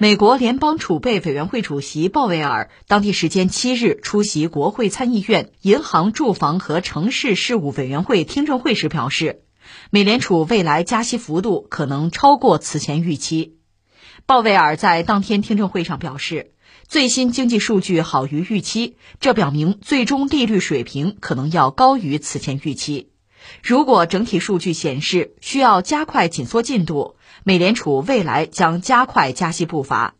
美国联邦储备委员会主席鲍威尔当地时间七日出席国会参议院银行、住房和城市事务委员会听证会时表示，美联储未来加息幅度可能超过此前预期。鲍威尔在当天听证会上表示，最新经济数据好于预期，这表明最终利率水平可能要高于此前预期。如果整体数据显示需要加快紧缩进度，美联储未来将加快加息步伐。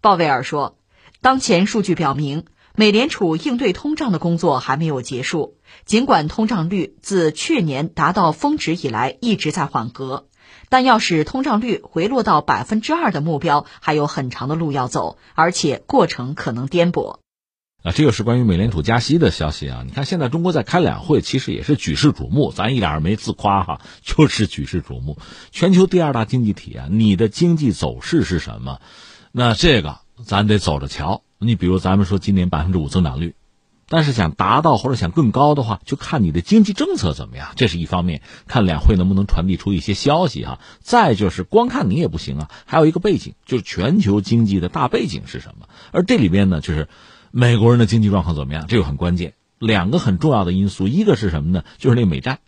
鲍威尔说，当前数据表明，美联储应对通胀的工作还没有结束。尽管通胀率自去年达到峰值以来一直在缓和，但要使通胀率回落到百分之二的目标还有很长的路要走，而且过程可能颠簸。啊，这个是关于美联储加息的消息啊！你看，现在中国在开两会，其实也是举世瞩目，咱一点儿没自夸哈，就是举世瞩目。全球第二大经济体啊，你的经济走势是什么？那这个咱得走着瞧。你比如咱们说今年百分之五增长率，但是想达到或者想更高的话，就看你的经济政策怎么样，这是一方面。看两会能不能传递出一些消息哈。再就是光看你也不行啊，还有一个背景，就是全球经济的大背景是什么？而这里边呢，就是。美国人的经济状况怎么样？这个很关键。两个很重要的因素，一个是什么呢？就是那美债，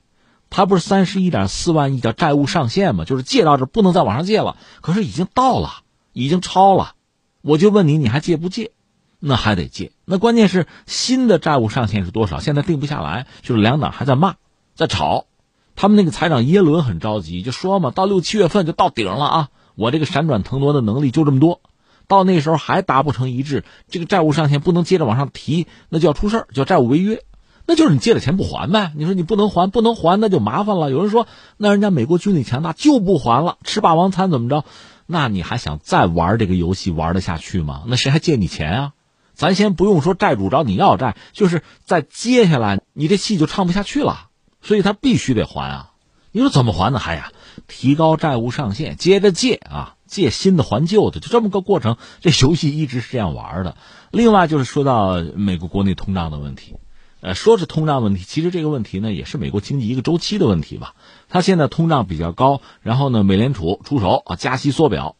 它不是三十一点四万亿叫债务上限吗？就是借到这不能再往上借了。可是已经到了，已经超了。我就问你，你还借不借？那还得借。那关键是新的债务上限是多少？现在定不下来，就是两党还在骂，在吵。他们那个财长耶伦很着急，就说嘛，到六七月份就到顶了啊！我这个闪转腾挪的能力就这么多。到那时候还达不成一致，这个债务上限不能接着往上提，那就要出事儿，叫债务违约，那就是你借的钱不还呗。你说你不能还，不能还，那就麻烦了。有人说，那人家美国军力强大就不还了，吃霸王餐怎么着？那你还想再玩这个游戏玩得下去吗？那谁还借你钱啊？咱先不用说债主找你要债，就是在接下来你这戏就唱不下去了，所以他必须得还啊。你说怎么还呢？还呀，提高债务上限，接着借啊。借新的还旧的，就这么个过程。这游戏一直是这样玩的。另外就是说到美国国内通胀的问题，呃，说是通胀问题，其实这个问题呢也是美国经济一个周期的问题吧。它现在通胀比较高，然后呢，美联储出手啊，加息缩表，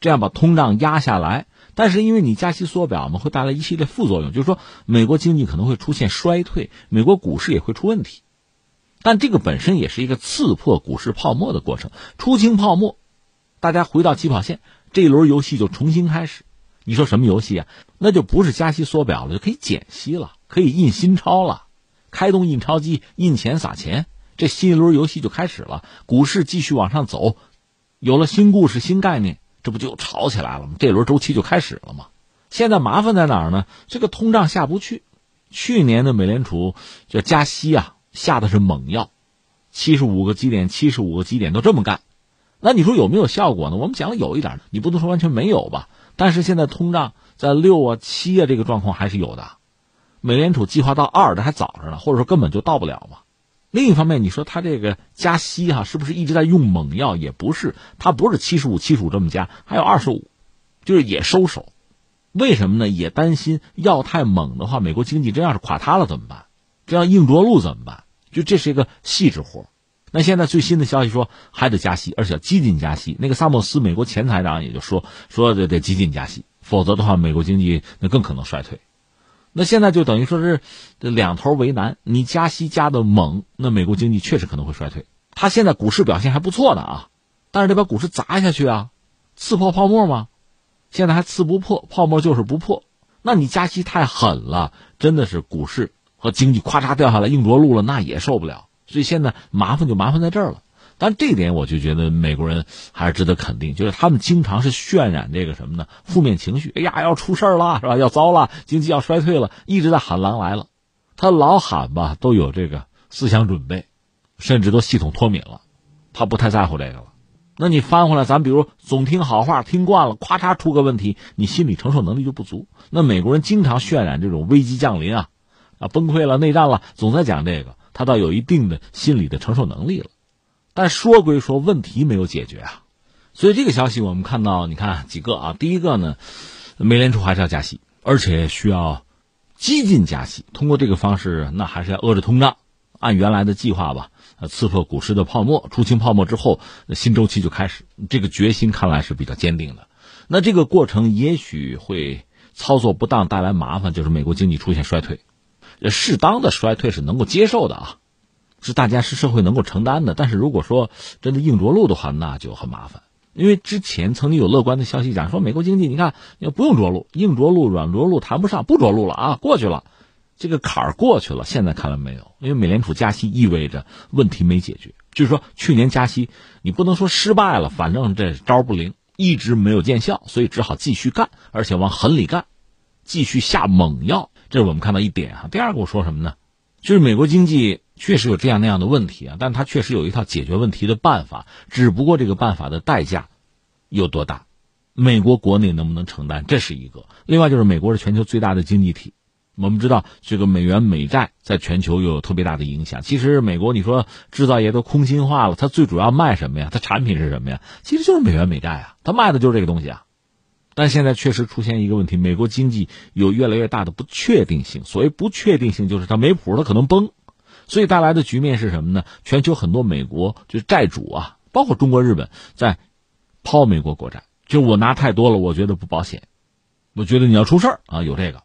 这样把通胀压下来。但是因为你加息缩表嘛，会带来一系列副作用，就是说美国经济可能会出现衰退，美国股市也会出问题。但这个本身也是一个刺破股市泡沫的过程，出清泡沫。大家回到起跑线，这一轮游戏就重新开始。你说什么游戏啊？那就不是加息缩表了，就可以减息了，可以印新钞了，开动印钞机印钱撒钱，这新一轮游戏就开始了。股市继续往上走，有了新故事、新概念，这不就炒起来了吗？这轮周期就开始了吗？现在麻烦在哪儿呢？这个通胀下不去。去年的美联储就加息啊，下的是猛药，七十五个基点，七十五个基点都这么干。那你说有没有效果呢？我们讲了有一点，你不能说完全没有吧。但是现在通胀在六啊七啊这个状况还是有的，美联储计划到二的还早着呢，或者说根本就到不了嘛。另一方面，你说它这个加息哈，是不是一直在用猛药？也不是，它不是七十五七十五这么加，还有二十五，就是也收手。为什么呢？也担心药太猛的话，美国经济真要是垮塌了怎么办？这样硬着陆怎么办？就这是一个细致活。那现在最新的消息说还得加息，而且要激进加息。那个萨默斯，美国前财长也就说说得得激进加息，否则的话，美国经济那更可能衰退。那现在就等于说是两头为难，你加息加的猛，那美国经济确实可能会衰退。他现在股市表现还不错的啊，但是得把股市砸下去啊，刺破泡沫吗？现在还刺不破泡沫，就是不破。那你加息太狠了，真的是股市和经济咔嚓掉下来，硬着陆了，那也受不了。所以现在麻烦就麻烦在这儿了，但这点我就觉得美国人还是值得肯定，就是他们经常是渲染这个什么呢？负面情绪，哎呀，要出事儿了，是吧？要糟了，经济要衰退了，一直在喊狼来了。他老喊吧，都有这个思想准备，甚至都系统脱敏了，他不太在乎这个了。那你翻回来，咱比如总听好话听惯了，咔嚓出个问题，你心理承受能力就不足。那美国人经常渲染这种危机降临啊，啊，崩溃了，内战了，总在讲这个。他倒有一定的心理的承受能力了，但说归说，问题没有解决啊。所以这个消息我们看到，你看几个啊？第一个呢，美联储还是要加息，而且需要激进加息。通过这个方式，那还是要遏制通胀，按原来的计划吧，呃，刺破股市的泡沫，出清泡沫之后，新周期就开始。这个决心看来是比较坚定的。那这个过程也许会操作不当带来麻烦，就是美国经济出现衰退。适当的衰退是能够接受的啊，是大家是社会能够承担的。但是如果说真的硬着陆的话，那就很麻烦。因为之前曾经有乐观的消息讲说，美国经济你看要不用着陆，硬着陆、软着陆谈不上，不着陆了啊，过去了，这个坎儿过去了。现在看来没有，因为美联储加息意味着问题没解决，就是说去年加息你不能说失败了，反正这招不灵，一直没有见效，所以只好继续干，而且往狠里干，继续下猛药。这是我们看到一点哈。第二个我说什么呢？就是美国经济确实有这样那样的问题啊，但它确实有一套解决问题的办法，只不过这个办法的代价有多大，美国国内能不能承担，这是一个。另外就是美国是全球最大的经济体，我们知道这个美元美债在全球又有特别大的影响。其实美国你说制造业都空心化了，它最主要卖什么呀？它产品是什么呀？其实就是美元美债啊，它卖的就是这个东西啊。但现在确实出现一个问题，美国经济有越来越大的不确定性。所谓不确定性，就是它没谱，它可能崩，所以带来的局面是什么呢？全球很多美国就债主啊，包括中国、日本，在抛美国国债，就我拿太多了，我觉得不保险，我觉得你要出事儿啊，有这个。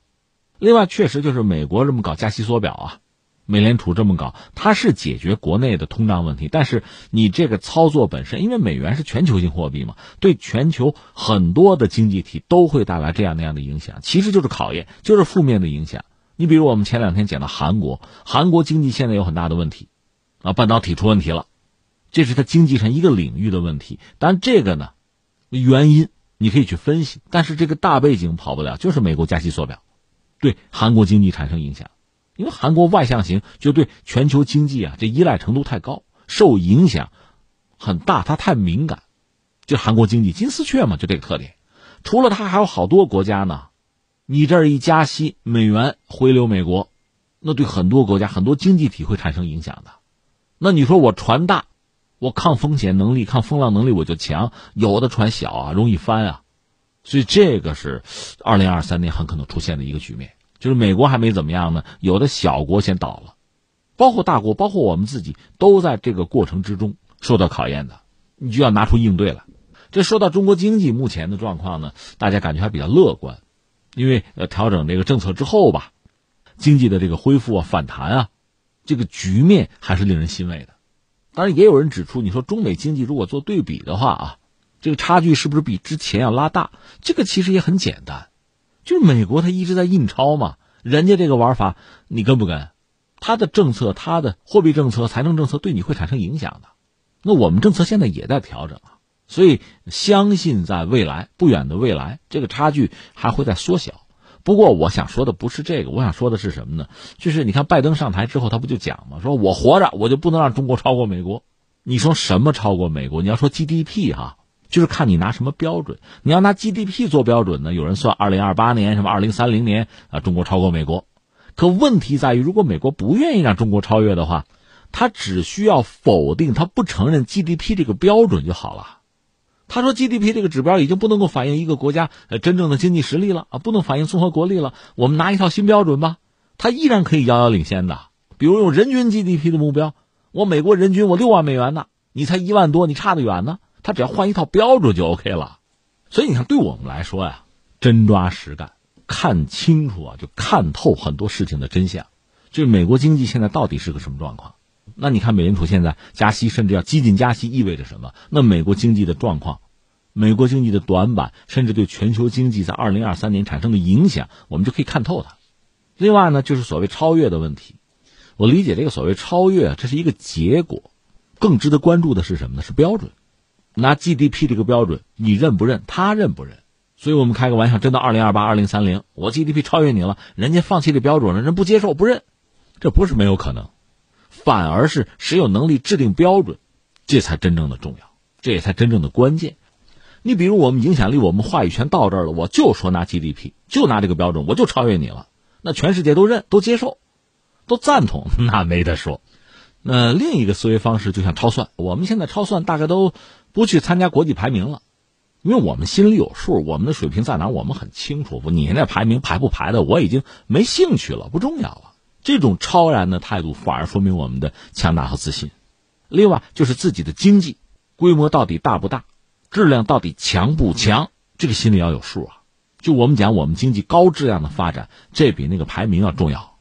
另外，确实就是美国这么搞加息缩表啊。美联储这么搞，它是解决国内的通胀问题，但是你这个操作本身，因为美元是全球性货币嘛，对全球很多的经济体都会带来这样那样的影响，其实就是考验，就是负面的影响。你比如我们前两天讲到韩国，韩国经济现在有很大的问题，啊，半导体出问题了，这是它经济上一个领域的问题。但这个呢，原因你可以去分析，但是这个大背景跑不了，就是美国加息缩表，对韩国经济产生影响。因为韩国外向型就对全球经济啊，这依赖程度太高，受影响很大，它太敏感。就韩国经济金丝雀嘛，就这个特点。除了它，还有好多国家呢。你这儿一加息，美元回流美国，那对很多国家、很多经济体会产生影响的。那你说我船大，我抗风险能力、抗风浪能力我就强，有的船小啊，容易翻啊。所以这个是二零二三年很可能出现的一个局面。就是美国还没怎么样呢，有的小国先倒了，包括大国，包括我们自己，都在这个过程之中受到考验的，你就要拿出应对来。这说到中国经济目前的状况呢，大家感觉还比较乐观，因为呃调整这个政策之后吧，经济的这个恢复啊、反弹啊，这个局面还是令人欣慰的。当然，也有人指出，你说中美经济如果做对比的话啊，这个差距是不是比之前要拉大？这个其实也很简单。就是美国，它一直在印钞嘛，人家这个玩法，你跟不跟？他的政策、他的货币政策、财政政策对你会产生影响的。那我们政策现在也在调整啊，所以相信在未来不远的未来，这个差距还会在缩小。不过我想说的不是这个，我想说的是什么呢？就是你看拜登上台之后，他不就讲吗？说我活着，我就不能让中国超过美国。你说什么超过美国？你要说 GDP 哈。就是看你拿什么标准，你要拿 GDP 做标准呢？有人算二零二八年，什么二零三零年啊，中国超过美国。可问题在于，如果美国不愿意让中国超越的话，他只需要否定，他不承认 GDP 这个标准就好了。他说 GDP 这个指标已经不能够反映一个国家呃真正的经济实力了啊，不能反映综合国力了。我们拿一套新标准吧，他依然可以遥遥领先的。比如用人均 GDP 的目标，我美国人均我六万美元呢，你才一万多，你差得远呢。他只要换一套标准就 OK 了，所以你看，对我们来说呀，真抓实干，看清楚啊，就看透很多事情的真相。就是美国经济现在到底是个什么状况？那你看，美联储现在加息，甚至要激进加息，意味着什么？那美国经济的状况，美国经济的短板，甚至对全球经济在二零二三年产生的影响，我们就可以看透它。另外呢，就是所谓超越的问题，我理解这个所谓超越，这是一个结果，更值得关注的是什么呢？是标准。拿 GDP 这个标准，你认不认？他认不认？所以我们开个玩笑，真到二零二八、二零三零，我 GDP 超越你了，人家放弃这标准了，人不接受、不认，这不是没有可能，反而是谁有能力制定标准，这才真正的重要，这也才真正的关键。你比如我们影响力，我们话语权到这儿了，我就说拿 GDP，就拿这个标准，我就超越你了，那全世界都认、都接受、都赞同，那没得说。那另一个思维方式就像超算，我们现在超算大概都。不去参加国际排名了，因为我们心里有数，我们的水平在哪，我们很清楚。不，你那排名排不排的，我已经没兴趣了，不重要了。这种超然的态度，反而说明我们的强大和自信。另外，就是自己的经济规模到底大不大，质量到底强不强，这个心里要有数啊。就我们讲，我们经济高质量的发展，这比那个排名要重要。